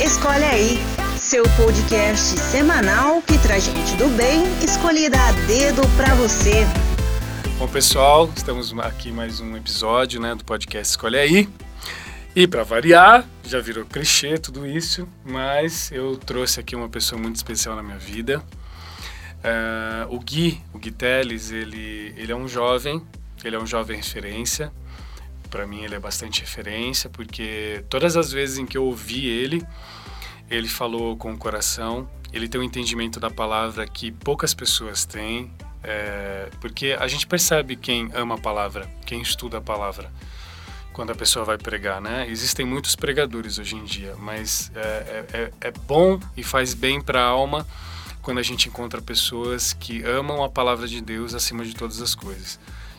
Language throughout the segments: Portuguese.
Escolhe aí, seu podcast semanal que traz gente do bem escolhida a dedo para você. Bom, pessoal, estamos aqui mais um episódio né, do podcast Escolhe aí. E para variar, já virou clichê tudo isso, mas eu trouxe aqui uma pessoa muito especial na minha vida. Uh, o Gui, o Gui Teles, ele, ele é um jovem, ele é um jovem referência. Para mim ele é bastante referência, porque todas as vezes em que eu ouvi ele, ele falou com o coração, ele tem um entendimento da palavra que poucas pessoas têm, é, porque a gente percebe quem ama a palavra, quem estuda a palavra, quando a pessoa vai pregar, né? Existem muitos pregadores hoje em dia, mas é, é, é, é bom e faz bem para a alma quando a gente encontra pessoas que amam a palavra de Deus acima de todas as coisas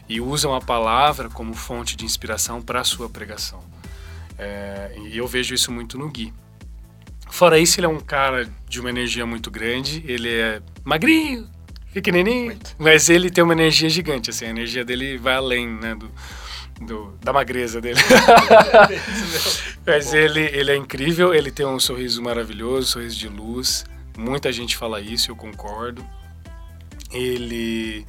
e usam a palavra como fonte de inspiração para a sua pregação. É, e eu vejo isso muito no Gui. Fora isso, ele é um cara de uma energia muito grande, ele é magrinho, pequenininho, muito. mas ele tem uma energia gigante, assim, a energia dele vai além, né, do, do da magreza dele. mas ele, ele é incrível, ele tem um sorriso maravilhoso, um sorriso de luz, muita gente fala isso, eu concordo. Ele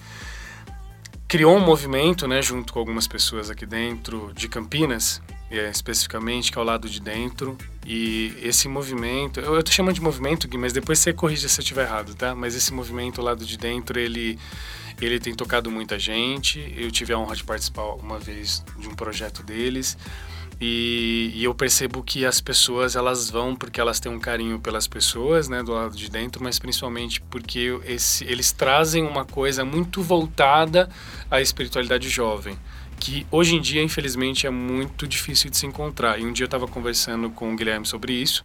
criou um movimento, né, junto com algumas pessoas aqui dentro de Campinas, é, especificamente, que é o lado de dentro. E esse movimento, eu, eu tô chamando de movimento, Gui, mas depois você corrige se eu estiver errado, tá? Mas esse movimento, o lado de dentro, ele, ele tem tocado muita gente. Eu tive a honra de participar uma vez de um projeto deles. E, e, eu percebo que as pessoas elas vão porque elas têm um carinho pelas pessoas, né, do lado de dentro, mas principalmente porque esse, eles trazem uma coisa muito voltada à espiritualidade jovem que hoje em dia, infelizmente, é muito difícil de se encontrar. E um dia eu estava conversando com o Guilherme sobre isso,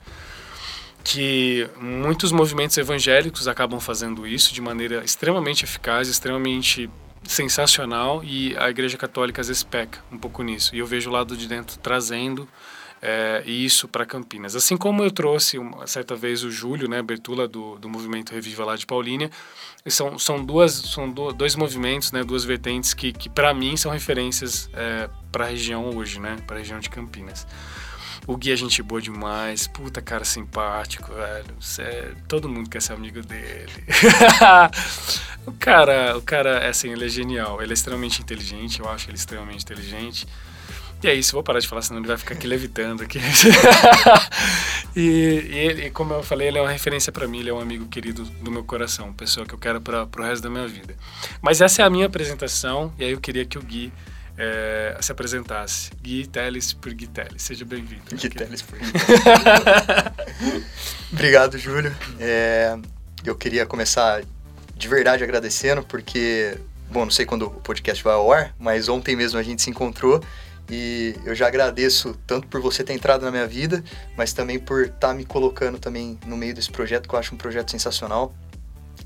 que muitos movimentos evangélicos acabam fazendo isso de maneira extremamente eficaz, extremamente sensacional, e a Igreja Católica às vezes peca um pouco nisso. E eu vejo o lado de dentro trazendo é, isso para Campinas. Assim como eu trouxe uma certa vez o Júlio, né, Bertula do, do movimento Reviva lá de Paulínia, são, são, duas, são dois movimentos, né, duas vertentes que, que para mim são referências é, para a região hoje, né, para a região de Campinas. O Gui é gente boa demais, puta cara simpático, velho. Cê, todo mundo quer ser amigo dele. o cara, o cara, é assim, ele é genial. Ele é extremamente inteligente, eu acho ele extremamente inteligente. E é isso, vou parar de falar, senão ele vai ficar aqui levitando aqui. e, e, ele, como eu falei, ele é uma referência para mim, ele é um amigo querido do meu coração, pessoa que eu quero para o resto da minha vida. Mas essa é a minha apresentação, e aí eu queria que o Gui é, se apresentasse. Gui Teles por Gui Teles. Seja bem-vindo. Gui Teles por Gui Obrigado, Júlio. É, eu queria começar de verdade agradecendo, porque, bom, não sei quando o podcast vai ao ar, mas ontem mesmo a gente se encontrou e eu já agradeço tanto por você ter entrado na minha vida, mas também por estar tá me colocando também no meio desse projeto, que eu acho um projeto sensacional.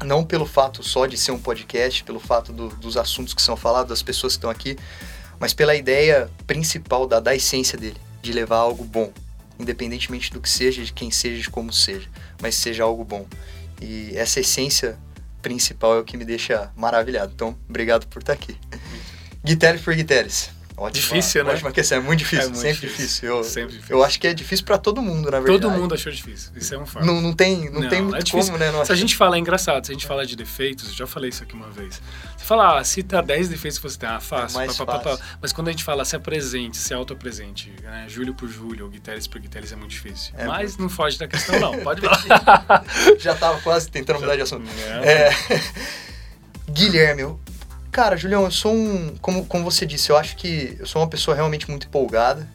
Não pelo fato só de ser um podcast, pelo fato do, dos assuntos que são falados, das pessoas que estão aqui, mas pela ideia principal da, da essência dele, de levar algo bom, independentemente do que seja, de quem seja, de como seja, mas seja algo bom. E essa essência principal é o que me deixa maravilhado. Então, obrigado por estar aqui. Guiteres por Guiteres. Ótima, difícil, né? Ótima questão, é muito difícil, é muito sempre difícil. difícil. Eu, sempre difícil. Eu acho que é difícil para todo mundo, na verdade. Todo mundo achou difícil, isso é um fato. Não, não tem, não, não tem muito é como, né? Não se a gente fala, é engraçado, se a gente fala de defeitos, eu já falei isso aqui uma vez. Você fala, ah, cita 10 defeitos que você tem, ah, fácil, é pá, pá, fácil. Pá, Mas quando a gente fala se é presente, se é autopresente, né? Júlio por Júlio, ou Guiteres por Guiteres é muito difícil. É Mas muito... não foge da questão, não, pode falar. já tava quase tentando mudar de assunto. É. Guilherme, Cara, Julião, eu sou um. Como, como você disse, eu acho que eu sou uma pessoa realmente muito empolgada,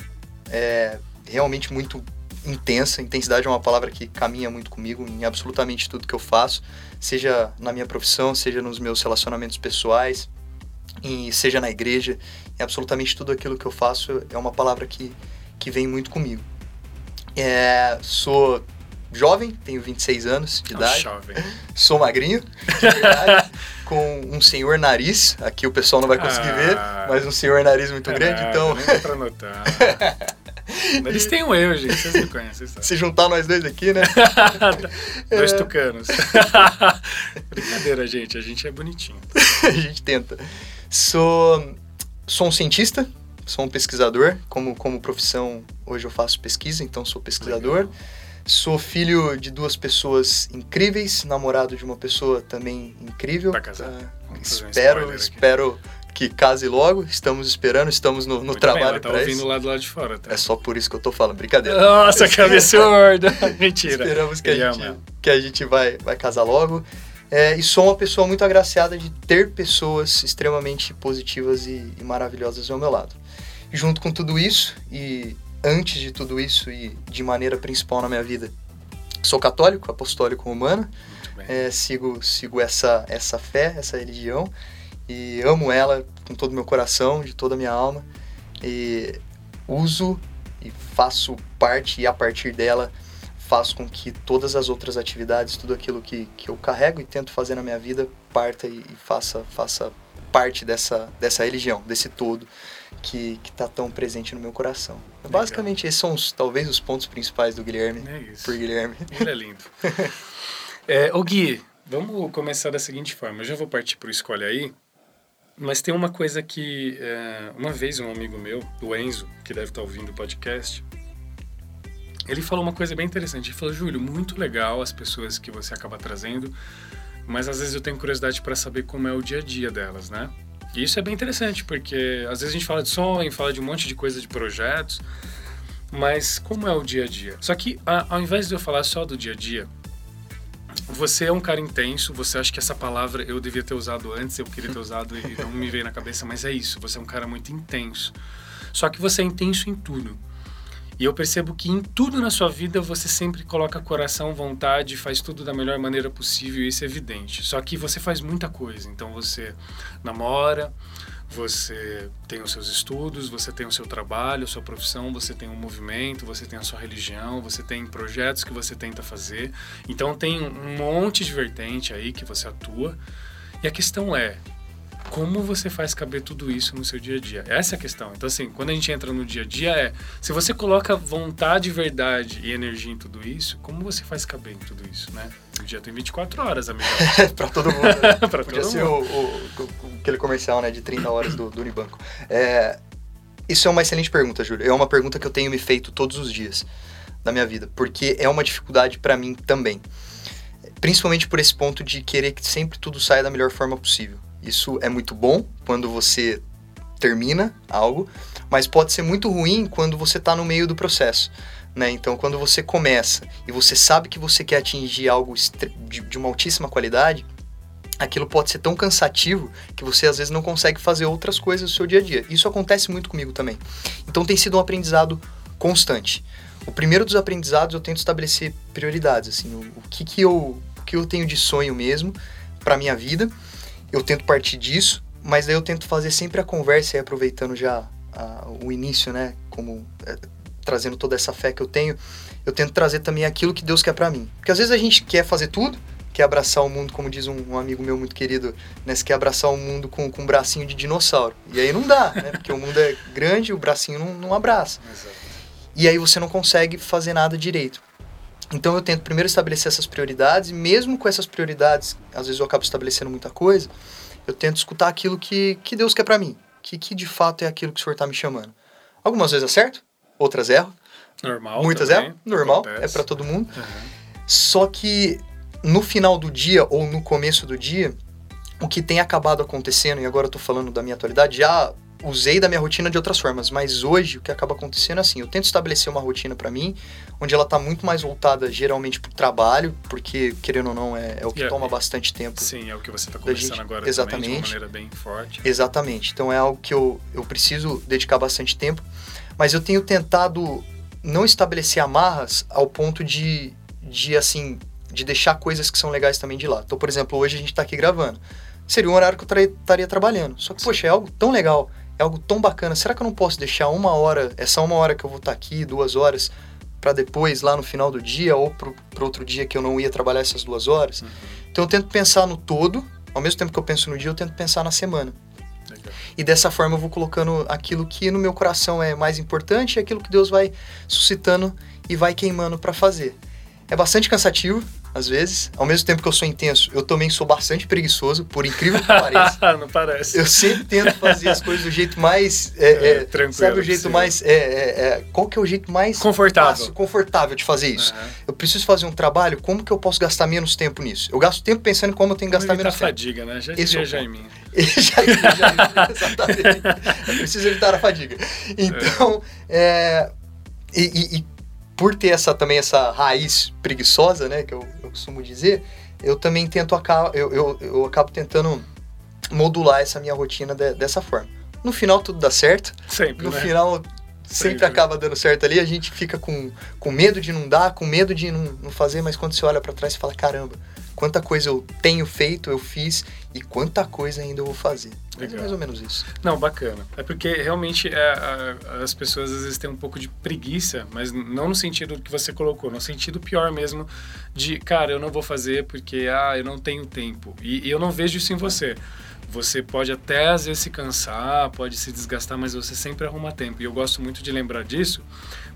é, realmente muito intensa. Intensidade é uma palavra que caminha muito comigo em absolutamente tudo que eu faço, seja na minha profissão, seja nos meus relacionamentos pessoais, e seja na igreja. Em absolutamente tudo aquilo que eu faço é uma palavra que, que vem muito comigo. É, sou jovem, tenho 26 anos de idade. Jovem. Sou magrinho, de verdade, com um senhor nariz. Aqui o pessoal não vai conseguir ah, ver, mas um senhor nariz muito é grande, então. Nem pra notar. Eles têm um eu, gente. Vocês me conhecem. Sabe? Se juntar nós dois aqui, né? dois é... tucanos. Brincadeira, gente. A gente é bonitinho. a gente tenta. Sou, sou um cientista, sou um pesquisador. Como, como profissão, hoje eu faço pesquisa, então sou pesquisador. Legal Sou filho de duas pessoas incríveis, namorado de uma pessoa também incrível. Vai casar? Ah, Vamos fazer um espero, espero que case logo. Estamos esperando, estamos no, no Muito trabalho ela tá para ouvindo isso. lá do lado de fora, tá? É só por isso que eu tô falando, brincadeira. Nossa, que absurdo! Mentira. Esperamos que a gente, que a gente vai, vai casar logo. É, e sou uma pessoa muito agraciada de ter pessoas extremamente positivas e, e maravilhosas ao meu lado. E junto com tudo isso, e antes de tudo isso, e de maneira principal na minha vida, sou católico, apostólico romano, é, sigo, sigo essa, essa fé, essa religião, e amo ela com todo o meu coração, de toda a minha alma, e uso e faço parte, e a partir dela faço com que todas as outras atividades, tudo aquilo que, que eu carrego e tento fazer na minha vida, parta e, e faça, faça parte dessa, dessa religião, desse todo que está tão presente no meu coração. Legal. Basicamente, esses são os, talvez os pontos principais do Guilherme, É isso. por Guilherme. Ele é lindo. é, ô Gui, vamos começar da seguinte forma. Eu já vou partir pro Escolhe Aí, mas tem uma coisa que... é, uma vez um amigo meu, o Enzo, que deve estar ouvindo o podcast, ele falou uma coisa bem interessante. Ele falou, Júlio, muito legal as pessoas que você acaba trazendo, mas às vezes eu tenho curiosidade para saber como é o dia a dia delas, né? E isso é bem interessante, porque às vezes a gente fala de sonho, fala de um monte de coisa de projetos, mas como é o dia a dia? Só que ao invés de eu falar só do dia a dia, você é um cara intenso, você acha que essa palavra eu devia ter usado antes, eu queria ter usado e não me veio na cabeça, mas é isso, você é um cara muito intenso. Só que você é intenso em tudo. E eu percebo que em tudo na sua vida você sempre coloca coração, vontade, faz tudo da melhor maneira possível, isso é evidente. Só que você faz muita coisa. Então você namora, você tem os seus estudos, você tem o seu trabalho, a sua profissão, você tem um movimento, você tem a sua religião, você tem projetos que você tenta fazer. Então tem um monte de vertente aí que você atua. E a questão é, como você faz caber tudo isso no seu dia a dia? Essa é a questão. Então, assim, quando a gente entra no dia a dia, é se você coloca vontade, verdade e energia em tudo isso, como você faz caber em tudo isso, né? O dia tem 24 horas, amigo. pra todo mundo. né? Pra Podia todo ser mundo. o, o- aquele comercial né, de 30 horas do, do Unibanco. É, isso é uma excelente pergunta, Júlio. É uma pergunta que eu tenho me feito todos os dias da minha vida, porque é uma dificuldade para mim também. Principalmente por esse ponto de querer que sempre tudo saia da melhor forma possível. Isso é muito bom quando você termina algo, mas pode ser muito ruim quando você está no meio do processo. Né? Então, quando você começa e você sabe que você quer atingir algo de uma altíssima qualidade, aquilo pode ser tão cansativo que você às vezes não consegue fazer outras coisas no seu dia a dia. Isso acontece muito comigo também. Então, tem sido um aprendizado constante. O primeiro dos aprendizados eu tento estabelecer prioridades, assim, o, o que que eu, o que eu tenho de sonho mesmo para minha vida. Eu tento partir disso, mas daí eu tento fazer sempre a conversa e aproveitando já a- o início, né, como é, trazendo toda essa fé que eu tenho, eu tento trazer também aquilo que Deus quer para mim. Porque às vezes a gente quer fazer tudo, quer abraçar o mundo, como diz um, um amigo meu muito querido, né, você quer abraçar o mundo com, com um bracinho de dinossauro. E aí não dá, né, porque o mundo é grande e o bracinho não, não abraça. Exato. E aí você não consegue fazer nada direito. Então eu tento primeiro estabelecer essas prioridades, e mesmo com essas prioridades, às vezes eu acabo estabelecendo muita coisa, eu tento escutar aquilo que, que Deus quer para mim, que, que de fato é aquilo que o Senhor tá me chamando. Algumas vezes acerto, outras erro, Normal. muitas também, erro, normal, acontece. é para todo mundo. Uhum. Só que no final do dia ou no começo do dia, o que tem acabado acontecendo, e agora eu tô falando da minha atualidade, já usei da minha rotina de outras formas, mas hoje o que acaba acontecendo é assim, eu tento estabelecer uma rotina para mim, onde ela tá muito mais voltada geralmente pro trabalho, porque querendo ou não é, é o que E é- toma bastante tempo. Sim, é o que você está Da conversando gente- agora também, de exatamente. uma maneira bem forte. Exatamente. Então é algo que eu, eu preciso dedicar bastante tempo, mas eu tenho tentado não estabelecer amarras ao ponto de, de assim, de deixar coisas que são legais também de lado. Então, por exemplo, hoje a gente tá aqui gravando. Seria um horário que eu estaria trabalhando. Só que, Sim. poxa, é algo tão legal, é algo tão bacana. Será que eu não posso deixar uma hora, essa uma hora que eu vou estar aqui, duas horas, para depois, lá no final do dia, ou pro outro dia que eu não ia trabalhar essas duas horas? Uhum. Então eu tento pensar no todo, ao mesmo tempo que eu penso no dia, eu tento pensar na semana. Legal. E dessa forma eu vou colocando aquilo que no meu coração é mais importante e aquilo que Deus vai suscitando e vai queimando para fazer. É bastante cansativo, às vezes. Ao mesmo tempo que eu sou intenso, eu também sou bastante preguiçoso, por incrível que pareça. não parece. Eu sempre tento fazer as coisas do jeito mais. É, é, É, tranquilo, sabe o jeito mais. É, é, é, qual que é o jeito mais. Confortável. fácil, confortável de fazer isso? Aham. Eu preciso fazer um trabalho, como que eu posso gastar menos tempo nisso? Eu gasto tempo pensando em como eu tenho que Como gastar menos tempo. fadiga, né? Já Esse é o dizia ponto. Jaiminho. já, já, exatamente. Eu preciso evitar a fadiga. Então, é, e, e- e por ter essa também essa raiz preguiçosa, né, que eu, eu costumo dizer, eu também tento eu, eu, eu acabo tentando modular essa minha rotina de- dessa forma. No final tudo dá certo. Sempre, No né? final sempre Sempre. acaba dando certo ali. A gente fica com, com medo de não dar, com medo de não, não fazer, mas quando você olha pra trás, você fala: caramba, quanta coisa eu tenho feito, eu fiz e quanta coisa ainda eu vou fazer. Mas é Legal. mais ou menos isso. Não, bacana. É porque realmente é, a- as pessoas às vezes têm um pouco de preguiça, mas não no sentido que você colocou, no sentido pior mesmo de, cara, eu não vou fazer porque, ah, eu não tenho tempo. E, e eu não vejo isso em você. Você pode até às vezes se cansar, pode se desgastar, mas você sempre arruma tempo. E eu gosto muito de lembrar disso,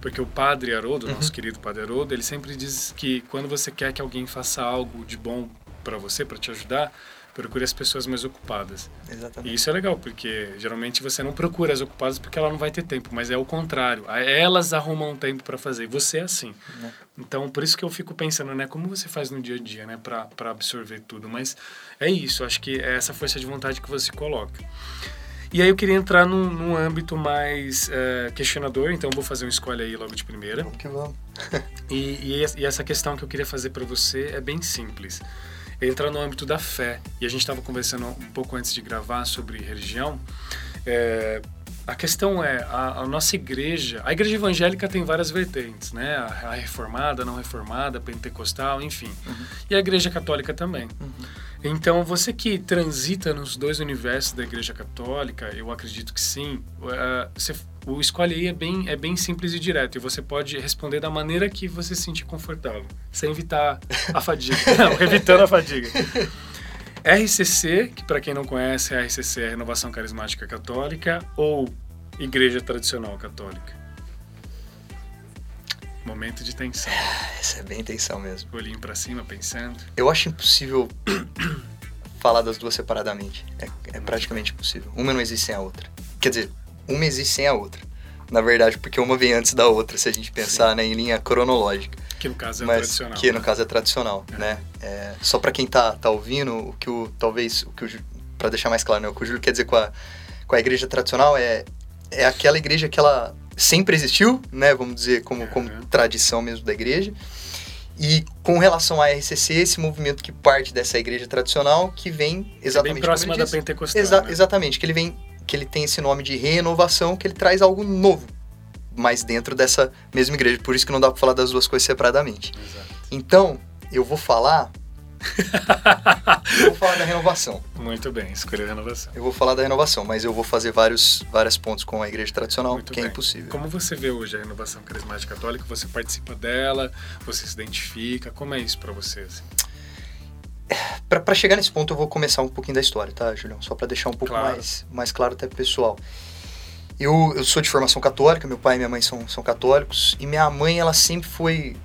porque o padre Haroldo, nosso querido padre Haroldo, ele sempre diz que quando você quer que alguém faça algo de bom para você, para te ajudar, procure as pessoas mais ocupadas. E Exatamente. isso é legal, porque geralmente você não procura as ocupadas porque ela não vai ter tempo, mas é o contrário. Elas arrumam tempo para fazer. Você é assim. Né? Então, por isso que eu fico pensando, né, como você faz no dia a dia, né, para absorver tudo. Mas é isso, acho que é essa força de vontade que você coloca. E aí eu queria entrar num, num âmbito mais eh, questionador, então vou fazer um escolha aí logo de primeira. Vamos que vamos. E, e es- essa questão que eu queria fazer para você é bem simples. É entrar no âmbito da fé. E a gente estava conversando um pouco antes de gravar sobre religião. É, a questão é, a, a nossa igreja, a igreja evangélica tem várias vertentes, né? A, a reformada, não reformada, pentecostal, enfim. E a igreja católica também. Então, você que transita nos dois universos da igreja católica, eu acredito que sim, eh, você- o escolhe aí é bem, é bem simples e direto. E você pode responder da maneira que você se sentir confortável, sem evitar a fadiga. não, evitando a fadiga. RCC, que para quem não conhece, a RCC é a Renovação Carismática Católica, ou Igreja Tradicional Católica? Momento de tensão. Essa é bem intenção mesmo. Olhinho para cima, pensando. Eu acho impossível falar das duas separadamente. É, é praticamente impossível. Uma não existe sem a outra. Quer dizer, uma existe sem a outra. Na verdade, porque uma vem antes da outra, se a gente pensar né, em linha cronológica. Que no caso é mas tradicional. que no caso é tradicional, né? É, só para quem tá, tá ouvindo, o que o talvez o que o para deixar mais claro, né, o que o Júlio quer dizer com a, com a igreja tradicional é é aquela igreja que ela sempre existiu, né? Vamos dizer como como tradição mesmo da igreja. E com relação à RCC, esse movimento que parte dessa igreja tradicional, que vem Que é exatamente bem próxima da pentecostal. Exa- né? Exatamente, que ele vem, que ele tem esse nome de renovação, que ele traz algo novo, mas dentro dessa mesma igreja. Por isso que não dá para falar das duas coisas separadamente. Exato. Então, eu vou falar. Eu vou falar da renovação. Muito bem, escolher a renovação. Eu vou falar da renovação, mas eu vou fazer vários, vários pontos com a igreja tradicional, Muito que é bem. impossível. Como você vê hoje a renovação carismática católica? Você participa dela? Você se identifica? Como é isso para você? assim? Pra chegar nesse ponto, eu vou começar um pouquinho da história, tá, Julião? Só pra deixar um pouco Claro. mais, mais claro até pro pessoal. Eu, eu sou de formação católica, meu pai e minha mãe são, são católicos, e minha mãe, ela sempre foi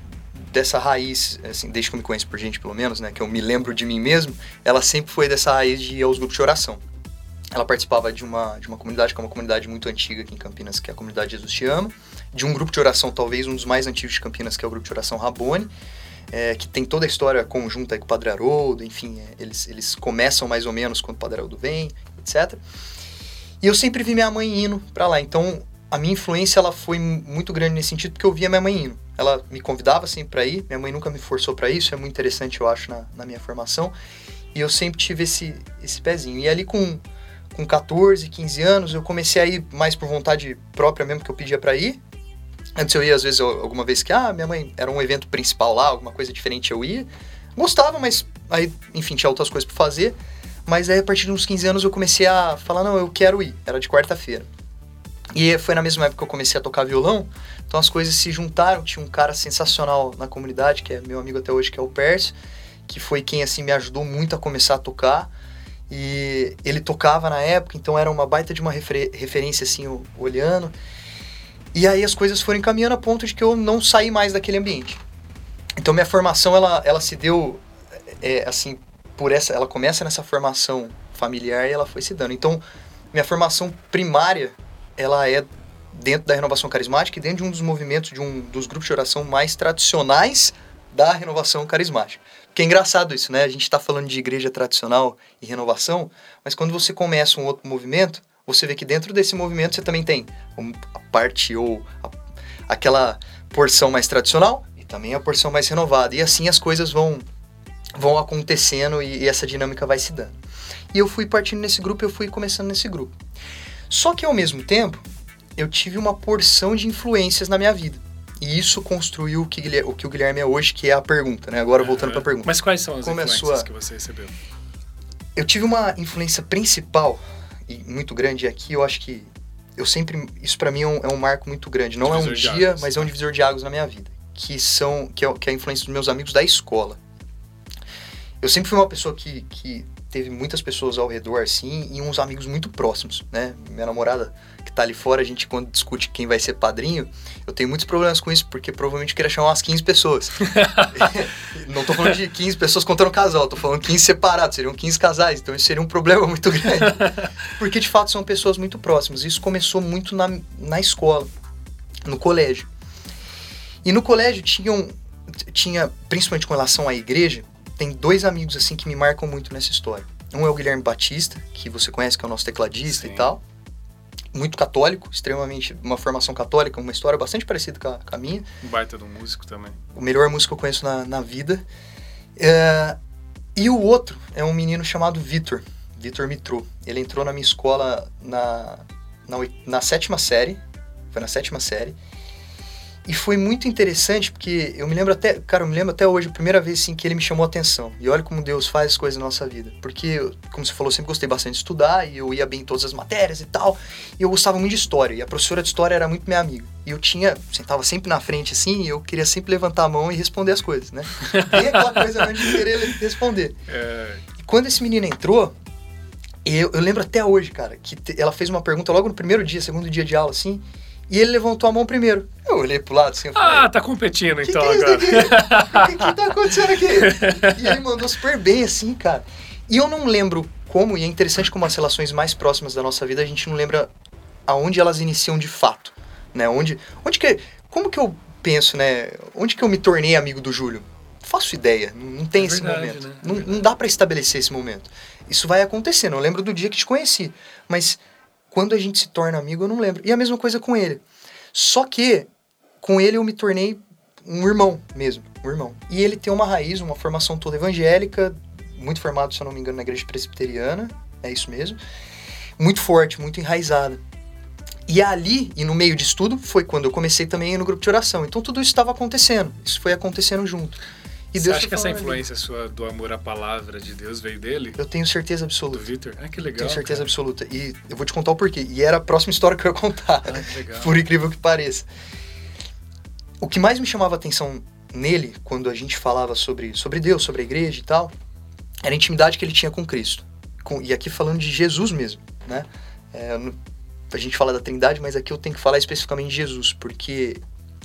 dessa raiz, assim, desde que eu me conheço por gente, pelo menos, né, que eu me lembro de mim mesmo, ela sempre foi dessa raiz de ir aos grupos de oração. Ela participava de uma, de uma comunidade, que é uma comunidade muito antiga aqui em Campinas, que é a comunidade Jesus Te Ama, de um grupo de oração, talvez um dos mais antigos de Campinas, que é o grupo de oração Rabone, é, que tem toda a história conjunta com o Padre Haroldo, enfim, é, eles, eles começam mais ou menos quando o Padre Haroldo vem, etc. E eu sempre vi minha mãe indo pra lá, então a minha influência ela foi muito grande nesse sentido, porque eu via minha mãe indo. Ela me convidava sempre pra ir, minha mãe nunca me forçou pra isso, é muito interessante, eu acho, na, na minha formação. E eu sempre tive esse, esse pezinho. E ali com, com 14, 15 anos, eu comecei a ir mais por vontade própria mesmo, que eu pedia pra ir. Antes eu ia, às vezes, alguma vez que, ah, minha mãe era um evento principal lá, alguma coisa diferente eu ia. Gostava, mas aí, enfim, tinha outras coisas pra fazer. Mas aí, a partir de uns 15 anos, eu comecei a falar, não, eu quero ir. Era de quarta-feira. E foi na mesma época que eu comecei a tocar violão. Então as coisas se juntaram. Tinha um cara sensacional na comunidade, que é meu amigo até hoje, que é o Pércio, que foi quem, assim, me ajudou muito a começar a tocar. E ele tocava na época, então era uma baita de uma refer- referência, assim, olhando. E aí as coisas foram encaminhando a ponto de que eu não saí mais daquele ambiente. Então minha formação ela, ela se deu é, assim por essa, ela começa nessa formação familiar e ela foi se dando. Então minha formação primária ela é dentro da renovação carismática e dentro de um dos movimentos de um dos grupos de oração mais tradicionais da renovação carismática. Que é engraçado isso, né? A gente está falando de igreja tradicional e renovação, mas quando você começa um outro movimento, você vê que dentro desse movimento você também tem a parte ou a, aquela porção mais tradicional e também a porção mais renovada. E assim as coisas vão vão acontecendo e, e essa dinâmica vai se dando. E eu fui partindo nesse grupo, eu fui começando nesse grupo. Só que ao mesmo tempo, eu tive uma porção de influências na minha vida. E isso construiu o que, o que o Guilherme é hoje, que é a pergunta, né? Agora voltando para a pergunta. Mas quais são as Como influências é sua... que você recebeu? Eu tive uma influência principal e muito grande aqui, eu acho que eu sempre isso para mim é um, é um, marco muito grande. Não divisor é um dia, mas é um divisor de águas na minha vida, que são que é, que é a influência dos meus amigos da escola. Eu sempre fui uma pessoa que, que teve muitas pessoas ao redor, assim, e uns amigos muito próximos, né? Minha namorada, que tá ali fora, a gente quando discute quem vai ser padrinho, eu tenho muitos problemas com isso, porque provavelmente eu queria chamar umas 15 pessoas. não tô falando de 15 pessoas contando casal, tô falando 15 separados, seriam 15 casais, então isso seria um problema muito grande. Porque de fato são pessoas muito próximas. Isso começou muito na, na escola, no colégio. E no colégio tinham, tinha, principalmente com relação à igreja, tem dois amigos assim que me marcam muito nessa história. Um é o Guilherme Batista, que você conhece, que é o nosso tecladista Sim. e tal. Muito católico, extremamente uma formação católica, uma história bastante parecida com a, com a minha. Um baita do músico também. O melhor músico que eu conheço na, na vida. É, e o outro é um menino chamado Vitor, Vitor Mitro. Ele entrou na minha escola na, na, na sétima série, foi na sétima série. E foi muito interessante porque eu me lembro até, cara, eu me lembro até hoje, a primeira vez assim, que ele me chamou a atenção. E olha como Deus faz as coisas na nossa vida. Porque, como você falou, eu sempre gostei bastante de estudar e eu ia bem em todas as matérias e tal. E eu gostava muito de história. E a professora de história era muito minha amiga. E eu tinha, sentava sempre na frente assim, e eu queria sempre levantar a mão e responder as coisas, né? E aquela coisa de querer responder. É... E quando esse menino entrou, eu, eu lembro até hoje, cara, que ela fez uma pergunta logo no primeiro dia, segundo dia de aula, assim. E ele levantou a mão primeiro. Eu olhei pro lado assim. Falei, ah, tá competindo que então que é agora. O que, que tá acontecendo aqui? E ele mandou super bem assim, cara. E eu não lembro como, e é interessante como as relações mais próximas da nossa vida, a gente não lembra aonde elas iniciam de fato. Né? Onde, onde que. Como que eu penso, né? Onde que eu me tornei amigo do Júlio? Faço ideia, não tem é esse verdade, momento. Né? Não, não dá para estabelecer esse momento. Isso vai acontecendo. Eu lembro do dia que te conheci, mas quando a gente se torna amigo, eu não lembro. E a mesma coisa com ele. Só que com ele eu me tornei um irmão mesmo, um irmão. E ele tem uma raiz, uma formação toda evangélica, muito formado, se eu não me engano, na igreja presbiteriana, é isso mesmo. Muito forte, muito enraizada. E ali, e no meio disso tudo, foi quando eu comecei também no grupo de oração. Então tudo isso estava acontecendo, isso foi acontecendo junto. E Você Deus acha que essa influência ali. sua do amor à palavra de Deus veio dele? Eu tenho certeza absoluta. Do Victor? Ah, que legal. Tenho certeza cara. absoluta. E eu vou te contar o porquê. E era a próxima história que eu ia contar. Ah, que legal. Por incrível que pareça. O que mais me chamava atenção nele, quando a gente falava sobre, sobre Deus, sobre a igreja e tal, era a intimidade que ele tinha com Cristo. Com, e aqui falando de Jesus mesmo, né? É, a gente fala da Trindade, mas aqui eu tenho que falar especificamente de Jesus, porque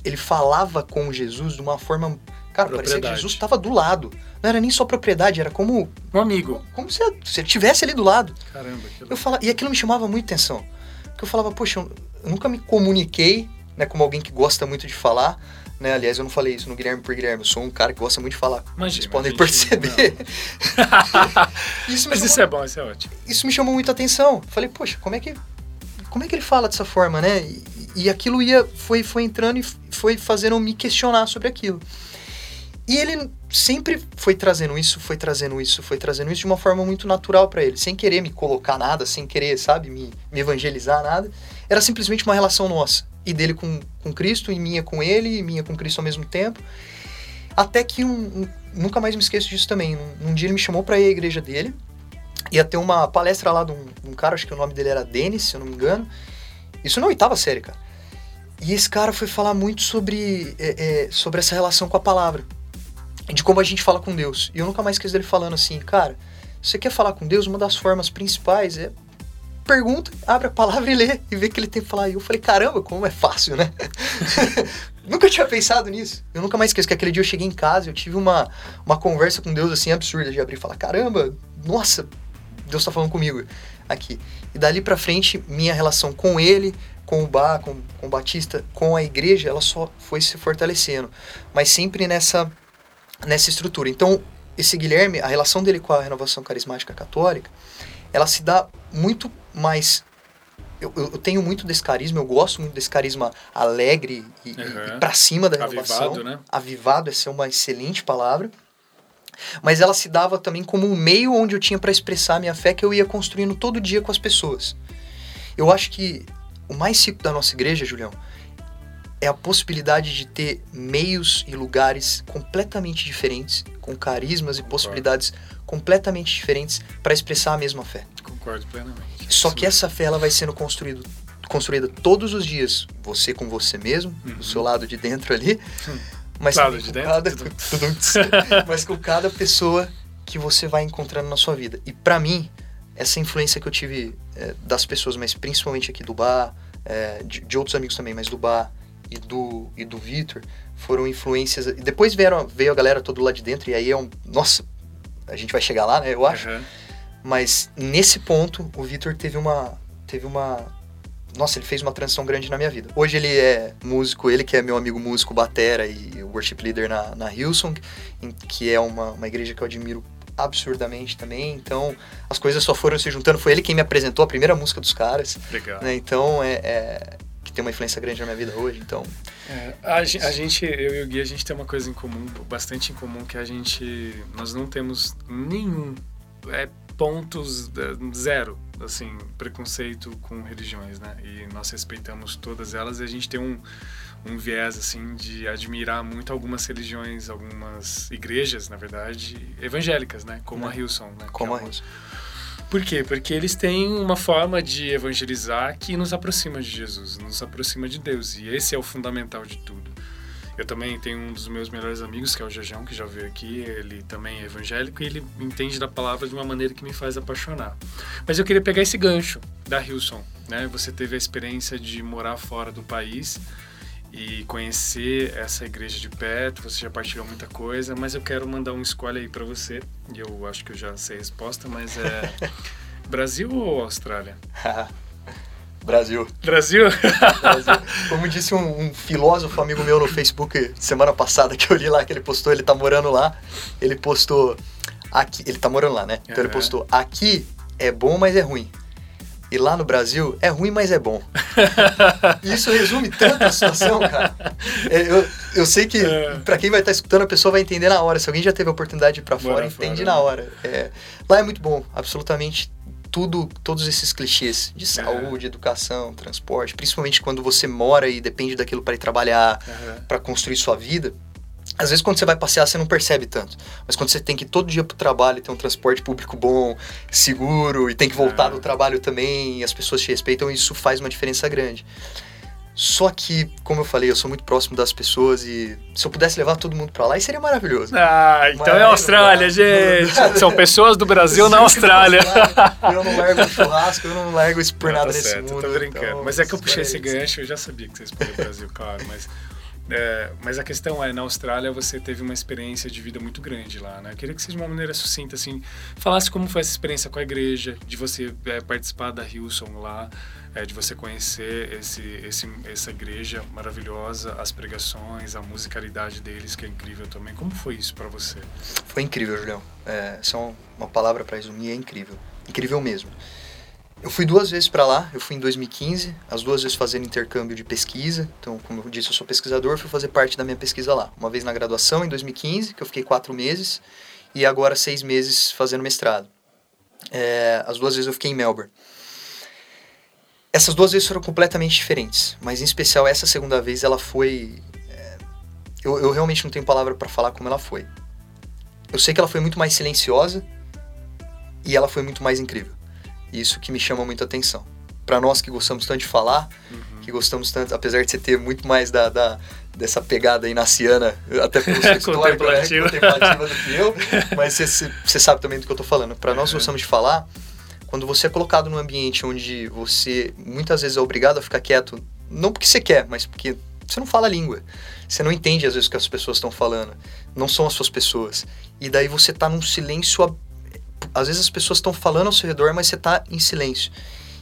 ele falava com Jesus de uma forma Cara, parecia que Jesus estava do lado. Não era nem só propriedade, era como. Um amigo. Como se, se ele estivesse ali do lado. Caramba, que eu fala, E aquilo me chamava muito atenção. Porque eu falava, poxa, eu nunca me comuniquei né, como alguém que gosta muito de falar. Né? Aliás, eu não falei isso no Guilherme por Guilherme, eu sou um cara que gosta muito de falar. Imagina, Vocês podem perceber. isso Mas chamou, isso é bom, isso é ótimo. Isso me chamou muita atenção. Falei, poxa, como é que, como é que ele fala dessa forma, né? E, e aquilo ia, foi, foi entrando e foi fazendo me questionar sobre aquilo. E ele sempre foi trazendo isso, foi trazendo isso, foi trazendo isso de uma forma muito natural para ele, sem querer me colocar nada, sem querer, sabe, me, me evangelizar nada. Era simplesmente uma relação nossa. E dele com, com Cristo, e minha com ele, e minha com Cristo ao mesmo tempo. Até que um, um nunca mais me esqueço disso também. Um, um dia ele me chamou para ir à igreja dele. Ia ter uma palestra lá de um, de um, cara, acho que o nome dele era Denis, se eu não me engano. Isso na oitava série, cara. E esse cara foi falar muito sobre, é, é, sobre essa relação com a palavra de como a gente fala com Deus. E eu nunca mais quis ele falando assim, cara, você quer falar com Deus? Uma das formas principais é pergunta, abre a palavra e lê e vê que ele tem pra falar. E eu falei, caramba, como é fácil, né? nunca tinha pensado nisso. Eu nunca mais esqueço que aquele dia eu cheguei em casa, eu tive uma, uma conversa com Deus assim absurda de abrir e falar, caramba, nossa, Deus tá falando comigo aqui. E dali pra frente, minha relação com ele, com o Bar, com, com o Batista, com a igreja, ela só foi se fortalecendo. Mas sempre nessa, nessa estrutura. Então, esse Guilherme, a relação dele com a renovação carismática católica, ela se dá muito mais. Eu, eu, tenho muito desse carisma, eu gosto muito desse carisma alegre e, uhum. e pra cima da renovação. Avivado, né? Avivado, essa é uma excelente palavra. Mas ela se dava também como um meio onde eu tinha para expressar a minha fé que eu ia construindo todo dia com as pessoas. Eu acho que o mais rico da nossa igreja, Julião, é a possibilidade de ter meios e lugares completamente diferentes, com carismas e possibilidades completamente diferentes para expressar a mesma fé. Concordo plenamente. Só que essa fé ela vai sendo construído, construída todos os dias, você com você mesmo, uhum. do seu lado de dentro ali, mas lado de dentro, cada, tudo. mas com cada pessoa que você vai encontrando na sua vida. E para mim, essa influência que eu tive é, das pessoas, mas principalmente aqui do bar, é, de, de, outros amigos também, mas do bar e do, e do Vitor, foram influências. E depois vieram, veio a galera toda lá de dentro, e aí é um. Nossa, a gente vai chegar lá, né? Eu acho. Uhum. Mas nesse ponto, o Vitor teve uma. Teve uma. Nossa, ele fez uma transição grande na minha vida. Hoje ele é músico, ele que é meu amigo músico, batera e worship leader na, na Hillsong, que é uma, uma igreja que eu admiro absurdamente também. Então, as coisas só foram se juntando. Foi ele quem me apresentou a primeira música dos caras. Legal. Né? Então, é, é, que tem uma influência grande na minha vida hoje. Então, é, a, a, gente, eu e o Gui, a gente tem uma coisa em comum, bastante em comum, que a gente, nós não temos nenhum é, pontos é, zero, assim, preconceito com religiões, né? E nós respeitamos todas elas e a gente tem um um viés assim de admirar muito algumas religiões, algumas igrejas, na verdade, evangélicas, né? Como a Hillsong, né? Como é a Hillsong. Por quê? Porque eles têm uma forma de evangelizar que nos aproxima de Jesus, nos aproxima de Deus. E esse é o fundamental de tudo. Eu também tenho um dos meus melhores amigos, que é o Jejão, que já veio aqui. Ele também é evangélico e ele entende da palavra de uma maneira que me faz apaixonar. Mas eu queria pegar esse gancho da Hillsong. Né? Você teve a experiência de morar fora do país e conhecer essa igreja de perto. Você já partilhou muita coisa, mas eu quero mandar um escolha aí para você. E eu acho que eu já sei a resposta, mas é Brasil ou Austrália? Brasil. Brasil? Brasil. Como disse um, um, filósofo amigo meu no Facebook semana passada que eu li lá que ele postou, ele tá morando lá. Ele postou aqui, ele tá morando lá, né? Então uhum. ele postou aqui é bom, mas é ruim. E lá no Brasil, é ruim, mas é bom. Isso resume tanto a situação, cara. É, eu, eu sei que, é. para quem vai estar tá escutando, a pessoa vai entender na hora. Se alguém já teve a oportunidade de ir pra fora, entende fora, na né? hora. É, lá é muito bom, absolutamente tudo, todos esses clichês de é. saúde, educação, transporte, principalmente quando você mora e depende daquilo para ir trabalhar, uhum. para construir sua vida às vezes quando você vai passear você não percebe tanto, mas quando você tem que ir todo dia pro trabalho, ter um transporte público bom, seguro e tem que voltar é. do trabalho também, e as pessoas te respeitam, isso faz uma diferença grande. Só que, como eu falei, eu sou muito próximo das pessoas e se eu pudesse levar todo mundo para lá, seria maravilhoso. Ah, então é Austrália, gente. São pessoas do Brasil na Austrália. Eu não largo o churrasco, eu não largo isso por não, nada tá nesse certo, mundo. Tô brincando. Então, mas é que eu puxei esse gancho, eu já sabia que vocês o Brasil, claro, mas é, mas a questão é, na Austrália você teve uma experiência de vida muito grande lá, né? Eu queria que você, de uma maneira sucinta, assim, falasse como foi essa experiência com a igreja, de você é, participar da Hillsong lá, é, de você conhecer esse, esse, essa igreja maravilhosa, as pregações, a musicalidade deles, que é incrível também. Como foi isso para você? Foi incrível, Julião. É, só uma palavra para resumir, é incrível. Incrível mesmo. Eu fui duas vezes para lá, eu fui em 2015, as duas vezes fazendo intercâmbio de pesquisa. Então, como eu disse, eu sou pesquisador, fui fazer parte da minha pesquisa lá. Uma vez na graduação, em 2015, que eu fiquei quatro meses, e agora seis meses fazendo mestrado. É, as duas vezes eu fiquei em Melbourne. Essas duas vezes foram completamente diferentes, mas em especial essa segunda vez ela foi. É, eu, eu realmente não tenho palavra para falar como ela foi. Eu sei que ela foi muito mais silenciosa e ela foi muito mais incrível. Isso que me chama muito a atenção. Para nós que gostamos tanto de falar, uhum. que gostamos tanto, apesar de você ter muito mais da, da dessa pegada inaciana, até pelo seu histórico, né, contemplativa do que eu, mas você, você sabe também do que eu tô falando. Para nós uhum. gostamos de falar, quando você é colocado num ambiente onde você muitas vezes é obrigado a ficar quieto, não porque você quer, mas porque você não fala a língua. Você não entende às vezes o que as pessoas estão falando. Não são as suas pessoas. E daí você tá num silêncio. Às vezes as pessoas estão falando ao seu redor, mas você tá em silêncio.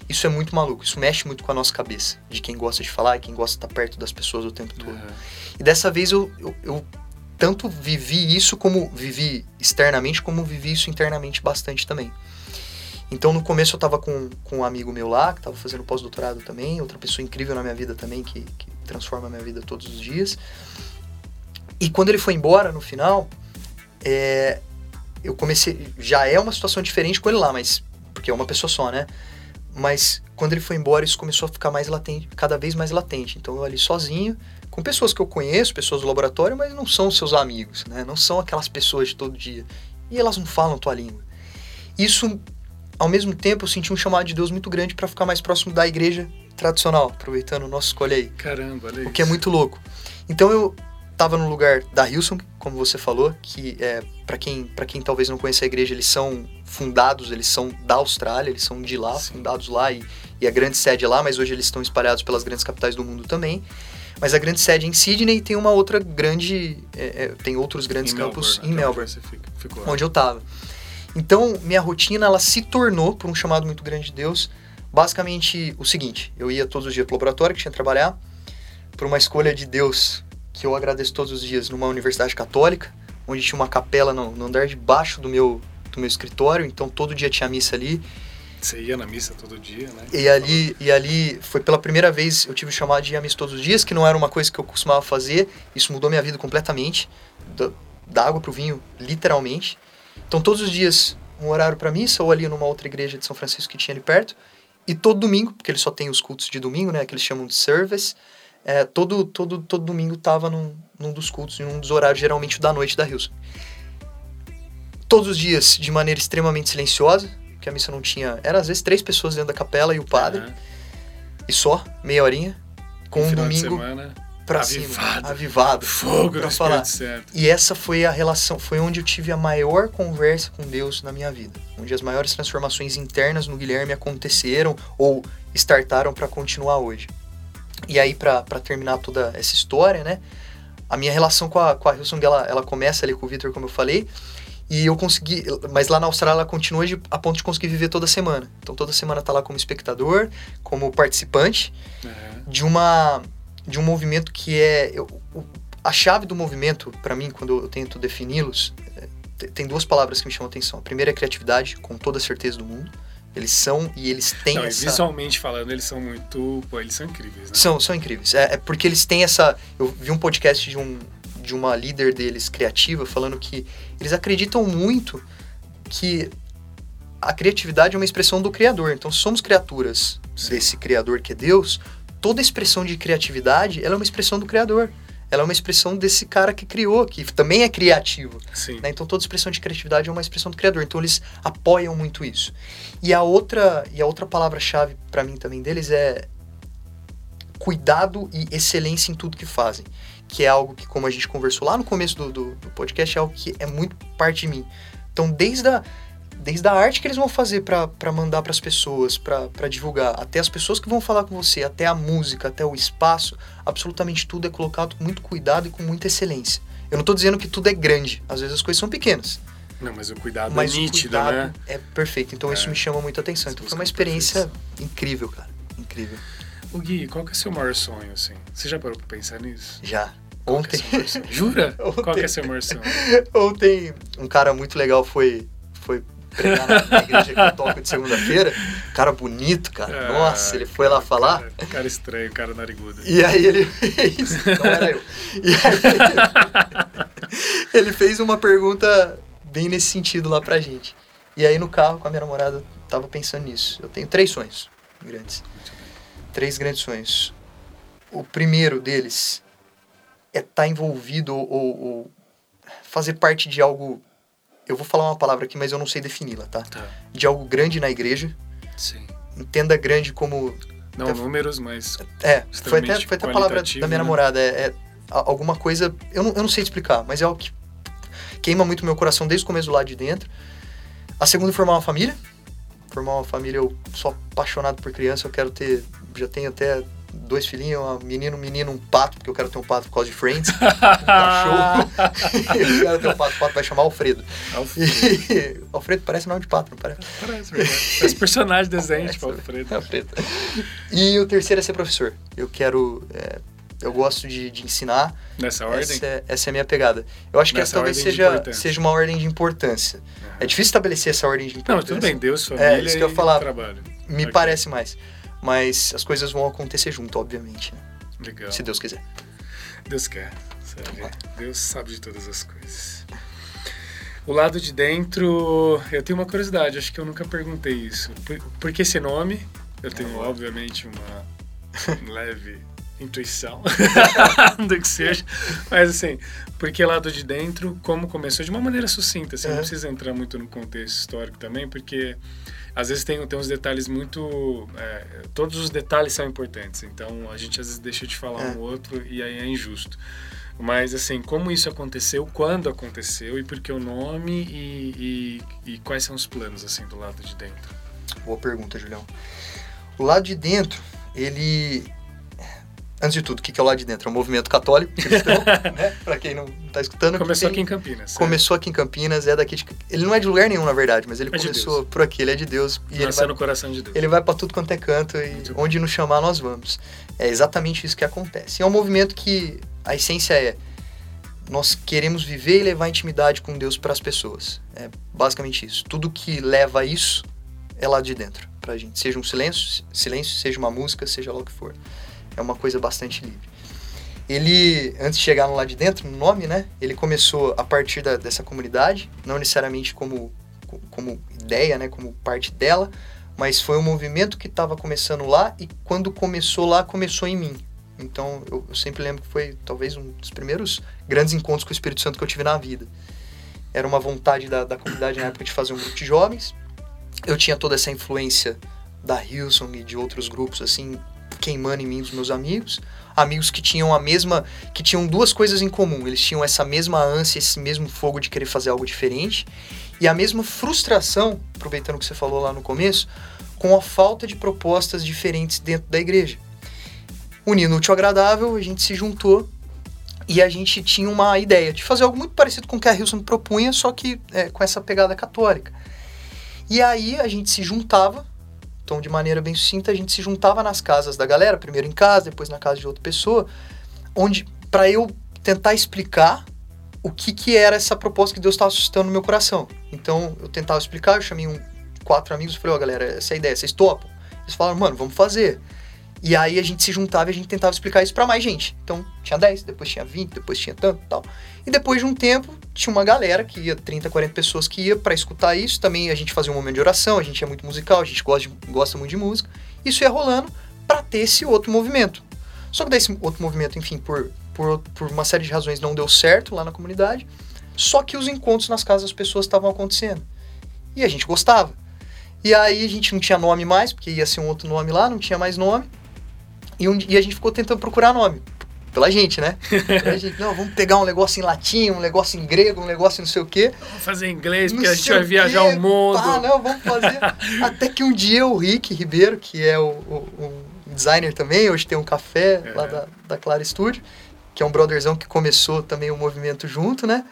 Isso é muito maluco, isso mexe muito com a nossa cabeça, de quem gosta de falar e quem gosta de estar perto das pessoas o tempo todo. Uhum. E dessa vez eu, eu, eu tanto vivi isso como vivi externamente, como vivi isso internamente bastante também. Então no começo eu tava com, com um amigo meu lá, que tava fazendo pós-doutorado também, outra pessoa incrível na minha vida também, que, que transforma a minha vida todos os dias. E quando ele foi embora no final, é, eu comecei. Já é uma situação diferente com ele lá, mas. Porque é uma pessoa só, né? Mas quando ele foi embora, isso começou a ficar mais latente, cada vez mais latente. Então eu ali sozinho, com pessoas que eu conheço, pessoas do laboratório, mas não são seus amigos, né? Não são aquelas pessoas de todo dia. E elas não falam tua língua. Isso ao mesmo tempo, eu senti um chamado de Deus muito grande para ficar mais próximo da igreja tradicional, aproveitando o nosso escolha aí. Caramba, olha O que é muito louco. Então eu estava no lugar da Hilson, como você falou, que é para quem para quem talvez não conheça a igreja, eles são fundados, eles são da Austrália, eles são de lá, Sim. fundados lá e, e a grande sede é lá, mas hoje eles estão espalhados pelas grandes capitais do mundo também. Mas a grande sede é em Sydney tem uma outra grande, é, é, tem outros grandes em campos Melbourne, em Melbourne, fica, onde eu estava. Então, minha rotina, ela se tornou, por um chamado muito grande de Deus, basicamente o seguinte. Eu ia todos os dias pro laboratório, que tinha que trabalhar, por uma escolha de Deus, que eu agradeço todos os dias, numa universidade católica, onde tinha uma capela no, no andar de baixo do meu, do meu escritório, então todo dia tinha missa ali. Você ia na missa todo dia, né? E ali, e ali foi pela primeira vez eu tive o chamado de ir à missa todos os dias, que não era uma coisa que eu costumava fazer. Isso mudou minha vida completamente, da, da água pro vinho, literalmente. Então, todos os dias, um horário para missa, ou ali numa outra igreja de São Francisco que tinha ali perto. E todo domingo, porque eles só têm os cultos de domingo, né, que eles chamam de service, é, todo, todo, todo domingo tava num, num dos cultos, em um dos horários, geralmente da noite da Hilson. Todos os dias, de maneira extremamente silenciosa, porque a missa não tinha. Era às vezes três pessoas dentro da capela e o padre. Uhum. E só, meia horinha. Com um domingo pra avivado. Cima, avivado. Fogo pra falar. Certo. E essa foi a relação, foi onde eu tive a maior conversa com Deus na minha vida, onde as maiores transformações internas no Guilherme aconteceram ou startaram para continuar hoje. E aí para terminar toda essa história, né? A minha relação com a com a Hillsong, ela, ela começa ali com o Victor, como eu falei, e eu consegui, mas lá na Austrália ela continua de, a ponto de conseguir viver toda semana. Então toda semana tá lá como espectador, como participante uhum. de uma de um movimento que é. Eu, a chave do movimento, para mim, quando eu tento defini-los, é, tem duas palavras que me chamam a atenção. A primeira é criatividade, com toda a certeza do mundo. Eles são e eles têm Não, essa... Visualmente falando, eles são muito... Pô, eles são incríveis, né? São, são incríveis. É, é, porque eles têm essa... Eu vi um podcast de, um, de uma líder deles, criativa, falando que eles acreditam muito que a criatividade é uma expressão do Criador. Então, se somos criaturas Sim. desse Criador que é Deus, toda expressão de criatividade, ela é uma expressão do criador. Ela é uma expressão desse cara que criou, que também é criativo. Né? Então toda expressão de criatividade é uma expressão do criador. Então eles apoiam muito isso. E a outra e a outra palavra-chave para mim também deles é cuidado e excelência em tudo que fazem. Que é algo que, como a gente conversou lá no começo do, do, do podcast, é algo que é muito parte de mim. Então, desde a, desde a arte que eles vão fazer para mandar para as pessoas, para divulgar, até as pessoas que vão falar com você, até a música, até o espaço, absolutamente tudo é colocado com muito cuidado e com muita excelência. Eu não estou dizendo que tudo é grande, às vezes as coisas são pequenas. Não, mas o cuidado mas é nítido, cuidado né? É perfeito, então é. isso me chama muita atenção. Então foi uma experiência incrível, cara, incrível. O Gui, qual que é o seu maior sonho, assim? Você já parou pra pensar nisso? Já. Qual Ontem. É Jura? Ontem... Qual que é o seu maior sonho? Ontem, um cara muito legal foi, foi pregar na, na igreja que eu toco de segunda-feira. Cara bonito, cara. Ah, Nossa, ele foi lá falar. Cara, cara estranho, cara narigudo. E aí ele fez. Não era eu. E aí ele fez uma pergunta bem nesse sentido lá pra gente. E aí no carro com a minha namorada tava pensando nisso. Eu tenho três sonhos grandes. Três grandes sonhos. O primeiro deles é estar tá envolvido ou, ou fazer parte de algo eu vou falar uma palavra aqui, mas eu não sei defini-la, tá? tá? De algo grande na igreja. Sim. Entenda grande como. Não, números, mas. É, foi até, foi até a palavra da minha né? namorada. É, é, alguma coisa. Eu não, eu não sei explicar, mas é algo que queima muito meu coração desde o começo do lado de dentro. A segunda, formar uma família. formar uma família. Eu sou apaixonado por criança, eu quero ter. Já tenho até dois filhinhos, um menino, um menino, um pato, porque eu quero ter um pato por causa de Friends. um cachorro. eu quero ter um pato, o pato vai chamar Alfredo. Alfredo. E, Alfredo parece nome de pato, não parece? Parece, verdade. Parece personagem de desenho, tipo Alfredo. Alfredo. E o terceiro é ser professor. Eu quero. É, eu gosto de, de ensinar. Nessa ordem? Essa é, essa é a minha pegada. Eu acho que essa talvez seja, seja uma ordem de importância. Uhum. É difícil estabelecer essa ordem de importância. Não, tudo bem, Deus, família é, isso que eu falar, trabalho. Me okay. parece mais. Mas as coisas vão acontecer junto, obviamente. Né? Legal. Se Deus quiser. Deus quer. Sabe? Deus sabe de todas as coisas. O lado de dentro, eu tenho uma curiosidade, acho que eu nunca perguntei isso. Por, por que esse nome? Eu tenho, obviamente, uma leve intuição do que seja. Mas assim, porque lado de dentro, como começou de uma maneira sucinta, assim, não precisa entrar muito no contexto histórico também, porque às vezes tem, tem uns detalhes muito. É, todos os detalhes são importantes, então a gente às vezes deixa de falar é. um outro e aí é injusto. Mas assim, como isso aconteceu, quando aconteceu e por que o nome e, e, e quais são os planos assim do lado de dentro? Boa pergunta, Julião. O lado de dentro, ele Antes de tudo, o que é o lado de dentro? É um movimento católico cristão, né? Pra quem não está escutando. Começou tem... aqui em Campinas. Começou é. aqui em Campinas, é daqui de... Ele não é de lugar nenhum, na verdade, mas ele é começou por aqui, ele é de Deus. E Nasceu vai... no coração de Deus. Ele vai para tudo quanto é canto e onde nos chamar nós vamos. É exatamente isso que acontece. É um movimento que a essência é nós queremos viver e levar intimidade com Deus para as pessoas. É basicamente isso. Tudo que leva a isso é lá de dentro pra gente. Seja um silêncio, silêncio, seja uma música, seja lá o que for é uma coisa bastante livre. Ele, antes de chegar lá de dentro, no nome, né? Ele começou a partir da, dessa comunidade, não necessariamente como, como ideia, né? Como parte dela, mas foi um movimento que estava começando lá e quando começou lá, começou em mim. Então eu, eu, sempre lembro que foi talvez um dos primeiros grandes encontros com o Espírito Santo que eu tive na vida. Era uma vontade da, da comunidade na época de fazer um grupo de jovens. Eu tinha toda essa influência da Hillsong e de outros grupos, assim, queimando em mim dos meus amigos, amigos que tinham a mesma, que tinham duas coisas em comum. Eles tinham essa mesma ânsia, esse mesmo fogo de querer fazer algo diferente e a mesma frustração, aproveitando o que você falou lá no começo, com a falta de propostas diferentes dentro da igreja. Unindo o útil agradável, a gente se juntou e a gente tinha uma ideia de fazer algo muito parecido com o que a Hilson propunha, só que é, com essa pegada católica. E aí a gente se juntava então, de maneira bem sucinta, a gente se juntava nas casas da galera, primeiro em casa, depois na casa de outra pessoa, onde para eu tentar explicar o que que era essa proposta que Deus estava suscitando no meu coração. Então, eu tentava explicar, eu chamei um, quatro amigos e falei, ó, oh, galera, essa é a ideia, vocês topam? Eles falaram, mano, vamos fazer. E aí a gente se juntava e a gente tentava explicar isso para mais gente. Então, tinha 10, depois tinha 20, depois tinha tanto tal. E depois de um tempo, tinha uma galera que ia, 30, 40 pessoas que ia para escutar isso. Também a gente fazia um momento de oração, a gente é muito musical, a gente gosta, de, gosta muito de música. Isso ia rolando para ter esse outro movimento. Só que desse outro movimento, enfim, por, por, por uma série de razões não deu certo lá na comunidade. Só que os encontros nas casas das pessoas estavam acontecendo. E a gente gostava. E aí a gente não tinha nome mais, porque ia ser um outro nome lá, não tinha mais nome. E, um, e a gente ficou tentando procurar nome. Pela gente, né? Pela gente, não, vamos pegar um negócio em latim, um negócio em grego, um negócio não sei o quê. Vamos fazer em inglês, porque a gente vai viajar o mundo. Ah, não, vamos fazer. Até que um dia o Rick Ribeiro, que é o, o, o designer também, hoje tem um café é. lá da, da Clara Studio, que é um brotherzão que começou também o movimento junto, né?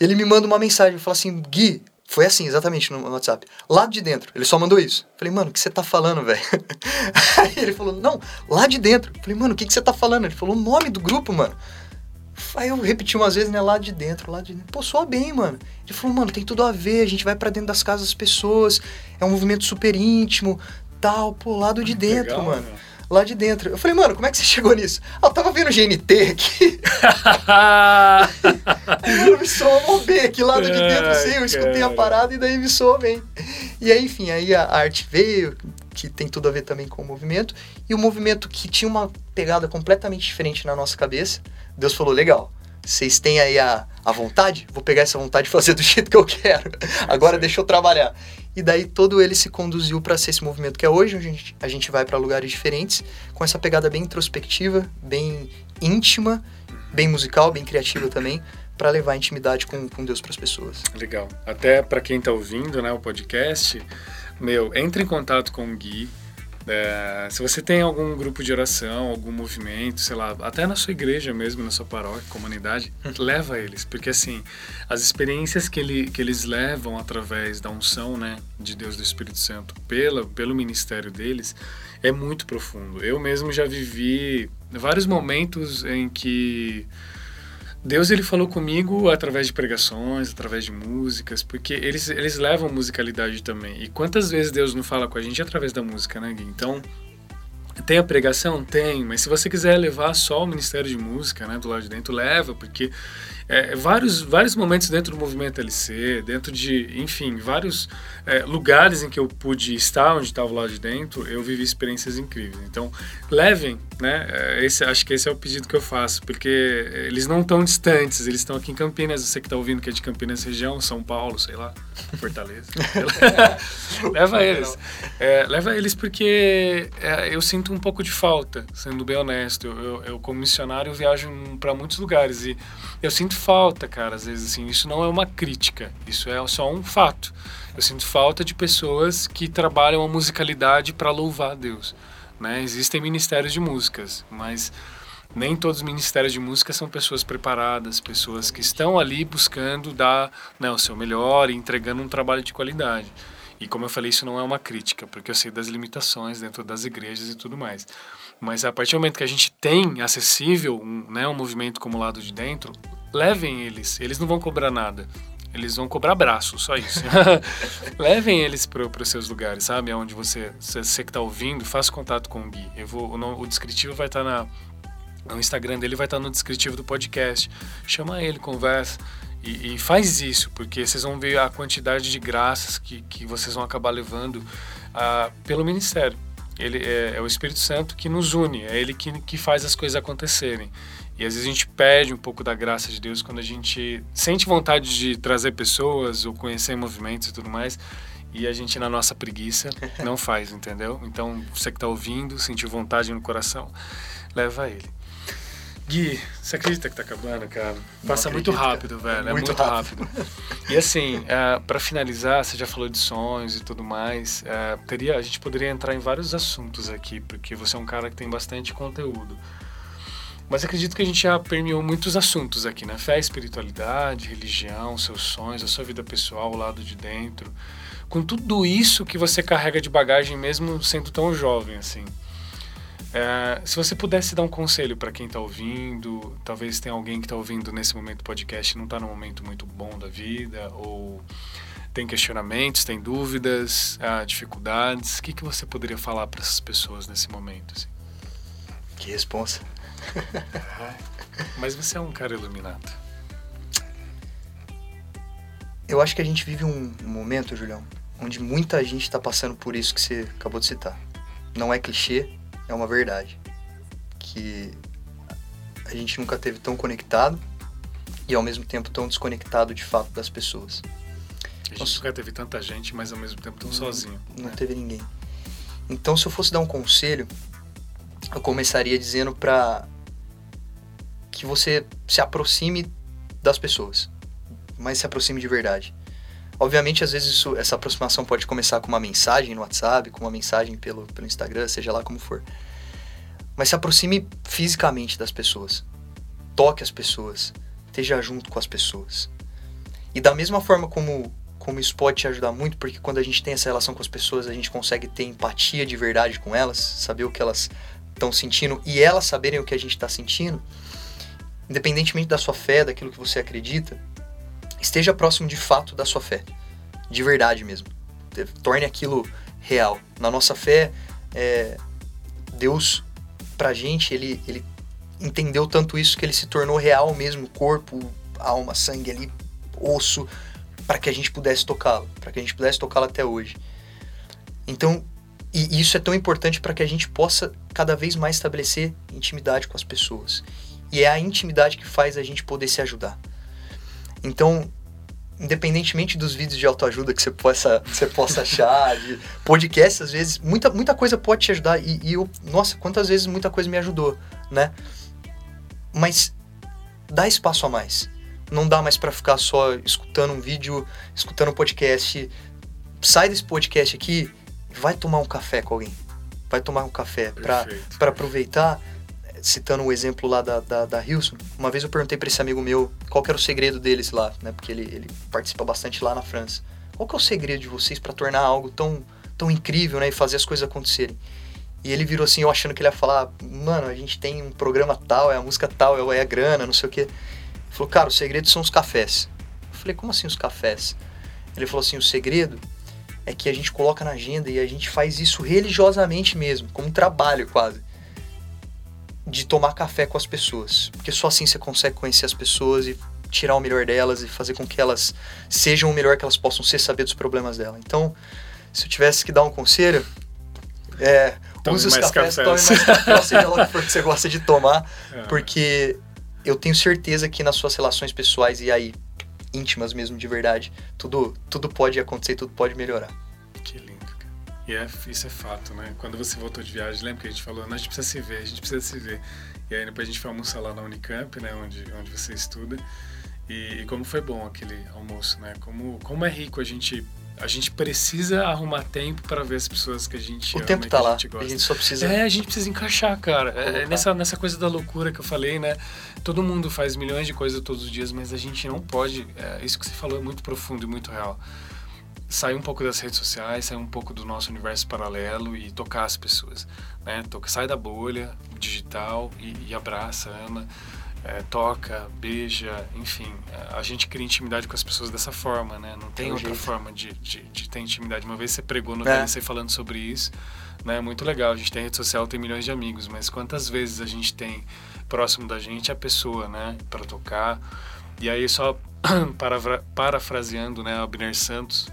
Ele me manda uma mensagem, fala assim, Gui, foi assim, exatamente, no WhatsApp. Lá de dentro. Ele só mandou isso. Falei, mano, o que você tá falando, velho? Aí ele falou, não, lá de dentro. Falei, mano, o que, que você tá falando? Ele falou o nome do grupo, mano. Aí eu repeti umas vezes, né, lá de dentro, lá de dentro. Pô, soa bem, mano. Ele falou, mano, tem tudo a ver, a gente vai para dentro das casas das pessoas, é um movimento super íntimo, tal, pô, lado de dentro, Legal, mano. mano lá de dentro. Eu falei, mano, como é que você chegou nisso? Ah, eu tava vendo GNT aqui. mano, me soou bem aqui, lado de dentro, assim, eu escutei a parada e daí me soou bem. E aí, enfim, aí a arte veio, que tem tudo a ver também com o movimento, e o movimento que tinha uma pegada completamente diferente na nossa cabeça, Deus falou, legal, vocês têm aí a, a vontade? Vou pegar essa vontade e fazer do jeito que eu quero. Agora deixa eu trabalhar. E daí todo ele se conduziu para ser esse movimento que é hoje, onde a gente, a gente vai para lugares diferentes, com essa pegada bem introspectiva, bem íntima, bem musical, bem criativa também, para levar intimidade com, com Deus para as pessoas. Legal. Até para quem está ouvindo né, o podcast, Meu, entre em contato com o Gui. É, se você tem algum grupo de oração, algum movimento, sei lá, até na sua igreja mesmo, na sua paróquia, comunidade, uhum. leva eles, porque assim, as experiências que, ele, que eles levam através da unção, né, de Deus do Espírito Santo, pela, pelo ministério deles, é muito profundo. Eu mesmo já vivi vários momentos em que Deus ele falou comigo através de pregações, através de músicas, porque eles, eles levam musicalidade também. E quantas vezes Deus não fala com a gente através da música, né, Gui? Então, tem a pregação? Tem, mas se você quiser levar só o Ministério de Música, né, do lado de dentro, leva, porque é, vários, vários momentos dentro do movimento LC, dentro de, enfim, vários é, lugares em que eu pude estar, onde estava lá de dentro, eu vivi experiências incríveis. Então, levem, né? É, esse, acho que esse é o pedido que eu faço, porque eles não estão distantes, eles estão aqui em Campinas. Você que está ouvindo que é de Campinas região, São Paulo, sei lá, Fortaleza. leva eles. É, leva eles porque é, eu sinto um pouco de falta, sendo bem honesto. Eu, eu, eu como missionário, viajo para muitos lugares e eu sinto falta, cara, às vezes assim, isso não é uma crítica, isso é só um fato. Eu sinto falta de pessoas que trabalham a musicalidade para louvar a Deus, né? Existem ministérios de músicas, mas nem todos os ministérios de música são pessoas preparadas, pessoas que estão ali buscando dar né, o seu melhor e entregando um trabalho de qualidade. E como eu falei, isso não é uma crítica, porque eu sei das limitações dentro das igrejas e tudo mais. Mas a partir do momento que a gente tem acessível um, né, um movimento como o lado de dentro, levem eles. Eles não vão cobrar nada. Eles vão cobrar braço, só isso. levem eles para os seus lugares, sabe? Onde você, você que está ouvindo, faça contato com o Gui. Eu vou, o, o descritivo vai estar tá na, Instagram dele, vai estar tá no descritivo do podcast. Chama ele, conversa. E, e, faz isso, porque vocês vão ver a quantidade de graças que, que vocês vão acabar levando uh, pelo ministério. Ele é, é, o Espírito Santo que nos une, é ele que, que faz as coisas acontecerem. E às vezes a gente perde um pouco da graça de Deus quando a gente sente vontade de trazer pessoas ou conhecer movimentos e tudo mais, e a gente, na nossa preguiça, não faz, entendeu? Então, você que está ouvindo, sentiu vontade no coração, leva ele. Gui, você acredita que tá acabando, cara? Passa muito rápido, velho. É muito, muito rápido. rápido. e assim, uh, é, para finalizar, você já falou de sonhos e tudo mais. Uh, teria, a gente poderia entrar em vários assuntos aqui, porque você é um cara que tem bastante conteúdo. Mas acredito que a gente já permeou muitos assuntos aqui, né? Fé, espiritualidade, religião, seus sonhos, a sua vida pessoal, o lado de dentro. Com tudo isso que você carrega de bagagem, mesmo sendo tão jovem, assim. É, se você pudesse dar um conselho para quem está ouvindo, talvez tenha alguém que está ouvindo nesse momento do podcast e não está num momento muito bom da vida, ou tem questionamentos, tem dúvidas, ah, dificuldades, o que, que você poderia falar para essas pessoas nesse momento? Assim? Que responsa. Mas você é um cara iluminado. Eu acho que a gente vive um momento, Julião, onde muita gente está passando por isso que você acabou de citar. Não é clichê, é uma verdade. Que a gente nunca teve tão conectado e ao mesmo tempo tão desconectado de fato das pessoas. A gente Nossa, nunca teve tanta gente, mas ao mesmo tempo tão não, sozinho. Não né? teve ninguém. Então, se eu fosse dar um conselho, eu começaria dizendo para que você se aproxime das pessoas, mas se aproxime de verdade. Obviamente, às vezes, isso, essa aproximação pode começar com uma mensagem no WhatsApp, com uma mensagem pelo, pelo Instagram, seja lá como for. Mas se aproxime fisicamente das pessoas. Toque as pessoas. Esteja junto com as pessoas. E da mesma forma como, como isso pode te ajudar muito, porque quando a gente tem essa relação com as pessoas, a gente consegue ter empatia de verdade com elas, saber o que elas estão sentindo e elas saberem o que a gente está sentindo, independentemente da sua fé, daquilo que você acredita, esteja próximo de fato da sua fé, de verdade mesmo. Torne aquilo real. Na nossa fé, é, Deus, pra gente, ele, ele entendeu tanto isso que ele se tornou real mesmo, corpo, alma, sangue ali, osso, para que a gente pudesse tocá-lo, para que a gente pudesse tocá-lo até hoje. Então, e isso é tão importante para que a gente possa cada vez mais estabelecer intimidade com as pessoas. E é a intimidade que faz a gente poder se ajudar. Então, independentemente dos vídeos de autoajuda que você possa, você possa achar, de podcast, às vezes, muita, muita coisa pode te ajudar. E, e eu, nossa, quantas vezes muita coisa me ajudou, né? Mas dá espaço a mais. Não dá mais para ficar só escutando um vídeo, escutando um podcast. sai desse podcast aqui, vai tomar um café com alguém. Vai tomar um café para aproveitar. Citando o exemplo lá da, da, da Hilson, uma vez eu perguntei para esse amigo meu qual que era o segredo deles lá, né? Porque ele, ele participa bastante lá na França. Qual que é o segredo de vocês para tornar algo tão, tão incrível, né? E fazer as coisas acontecerem? E ele virou assim, eu achando que ele ia falar, mano, a gente tem um programa tal, é a música tal, é a grana, não sei o quê. Ele falou, cara, o segredo são os cafés. Eu falei, como assim os cafés? Ele falou assim, o segredo é que a gente coloca na agenda e a gente faz isso religiosamente mesmo, como um trabalho quase. De tomar café com as pessoas. Porque só assim você consegue conhecer as pessoas e tirar o melhor delas e fazer com que elas sejam o melhor que elas possam ser, saber dos problemas dela. Então, se eu tivesse que dar um conselho, é, Tome use os cafés, cafés. tome mais café, seja lá o que for que você gosta de tomar, É. porque eu tenho certeza que nas suas relações pessoais e aí íntimas mesmo de verdade, tudo tudo pode acontecer, tudo pode melhorar. Que lindo. E é, isso é fato, né? Quando você voltou de viagem, lembra que a gente falou, "Não, a gente precisa se ver, a gente precisa se ver. E aí depois a gente foi almoçar lá na Unicamp, né? Onde, onde você estuda. E, e como foi bom aquele almoço, né? Como, como é rico a gente... A gente precisa arrumar tempo para ver as pessoas que a gente O ama tempo tá que lá, a gente gosta. a gente só precisa É, a gente precisa encaixar, cara. É, nessa, nessa coisa da loucura que eu falei, né? Todo mundo faz milhões de coisas todos os dias, mas a gente não pode. é, isso que você falou é muito profundo e muito real. Sair um pouco das redes sociais, sair um pouco do nosso universo paralelo e tocar as pessoas. Né? Toca, sai da bolha digital e, e abraça, ama, é, toca, beija, enfim. A gente cria intimidade com as pessoas dessa forma, né? Não tem o outra jeito. forma de, de, de ter intimidade. Uma vez você pregou no É. Falando sobre isso né? Muito legal. A gente tem rede social, tem milhões de amigos, mas quantas vezes a gente tem próximo da gente a pessoa, né? Para tocar. E aí só parafraseando, né? Abner Santos,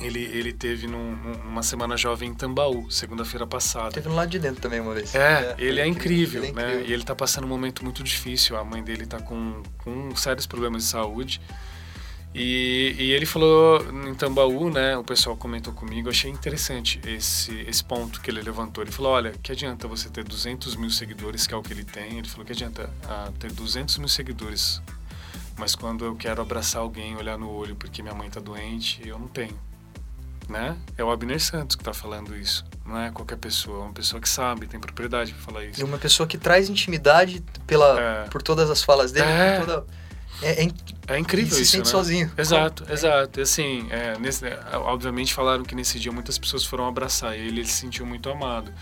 ele ele teve num- num- numa semana jovem em Tambaú, segunda-feira passada. Teve no lado de dentro também uma vez. É, ele é incrível, ele é né? incrível. E ele tá passando um momento muito difícil. A mãe dele tá com, com sérios problemas de saúde. E, e ele falou em Tambaú, né? O pessoal comentou comigo. Achei interessante esse, esse ponto que ele levantou. Ele falou: Olha, que adianta você ter 200 mil seguidores, que é o que ele tem? Ele falou: Que adianta ah, ter 200 mil seguidores, mas quando eu quero abraçar alguém, olhar no olho porque minha mãe tá doente, eu não tenho. Né? É o Abner Santos que tá falando isso. Não é qualquer pessoa, é uma pessoa que sabe, tem propriedade pra falar isso. E uma pessoa que traz intimidade pela, É. por todas as falas dele, É. toda... É, é É incrível se isso, sente né? sozinho. Exato, É. exato. Assim, é, nesse, é, obviamente falaram que nesse dia muitas pessoas foram abraçar ele, ele se sentiu muito amado.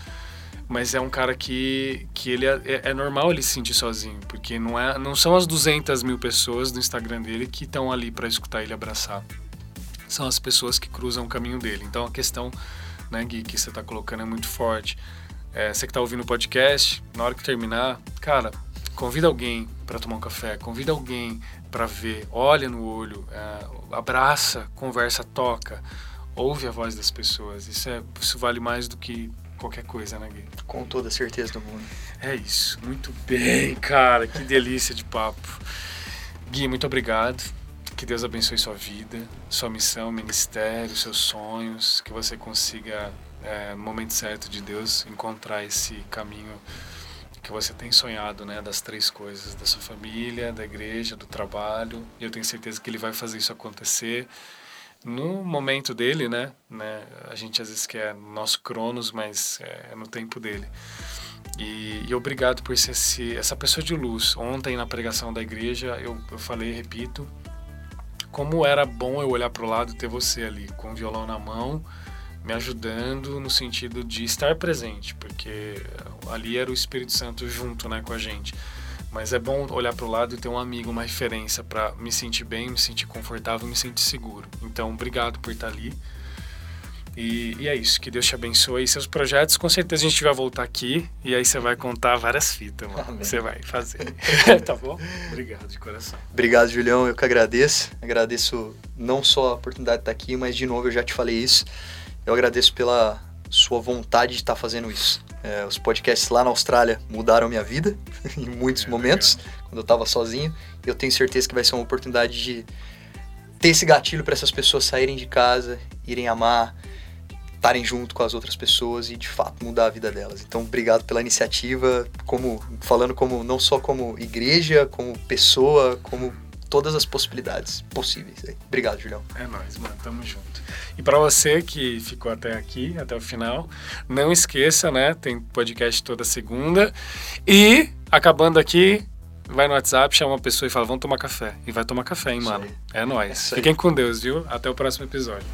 Mas é um cara que, que ele é, é- é normal ele se sentir sozinho, porque não, é, não são as 200 mil pessoas do Instagram dele que estão ali para escutar ele abraçar. São as pessoas que cruzam o caminho dele. Então a questão né, Gui, que você está colocando é muito forte. É, você que está ouvindo o podcast, na hora que terminar, cara, convida alguém para tomar um café, convida alguém para ver, olha no olho, é, abraça, conversa, toca, ouve a voz das pessoas. Isso, é, isso vale mais do que qualquer coisa, né, Gui? Com toda a certeza do mundo. É isso, muito bem, cara, que delícia de papo. Gui, muito obrigado. Que Deus abençoe sua vida, sua missão, ministério, seus sonhos, que você consiga, é, no momento certo de Deus, encontrar esse caminho que você tem sonhado, né, das três coisas, da sua família, da igreja, do trabalho. E eu tenho certeza que ele vai fazer isso acontecer no momento dele, né? né? A gente às vezes quer no nosso cronos, mas é no tempo dele. E, e obrigado por ser esse, essa pessoa de luz. Ontem na pregação da igreja eu, eu falei, repito, como era bom eu olhar para o lado e ter você ali com o violão na mão, me ajudando no sentido de estar presente, porque ali era o Espírito Santo junto, né, com a gente. Mas é bom olhar para o lado e ter um amigo, uma referência para me sentir bem, me sentir confortável, me sentir seguro. Então, obrigado por estar ali. E, e é isso, que Deus te abençoe. E seus projetos, com certeza a gente vai voltar aqui e aí você vai contar várias fitas, mano. Amém. Você vai fazer. tá bom? Obrigado de coração. Obrigado, Julião. Eu que agradeço. Agradeço não só a oportunidade de estar aqui, mas de novo eu já te falei isso. Eu agradeço pela sua vontade de estar fazendo isso. É, os podcasts lá na Austrália mudaram minha vida em muitos É, momentos, quando eu estava sozinho. Eu tenho certeza que vai ser uma oportunidade de ter esse gatilho para essas pessoas saírem de casa, irem amar, estarem junto com as outras pessoas e de fato mudar a vida delas. Então, obrigado pela iniciativa, como falando como não só como igreja, como pessoa, como todas as possibilidades possíveis. Obrigado, Julião. É nóis, mano. Tamo junto. E para você que ficou até aqui, até o final, não esqueça, né? Tem podcast toda segunda. E, acabando aqui, vai no WhatsApp, chama uma pessoa e fala, vamos tomar café. E vai tomar café, hein, mano? É nóis. Fiquem com Deus, viu? Até o próximo episódio.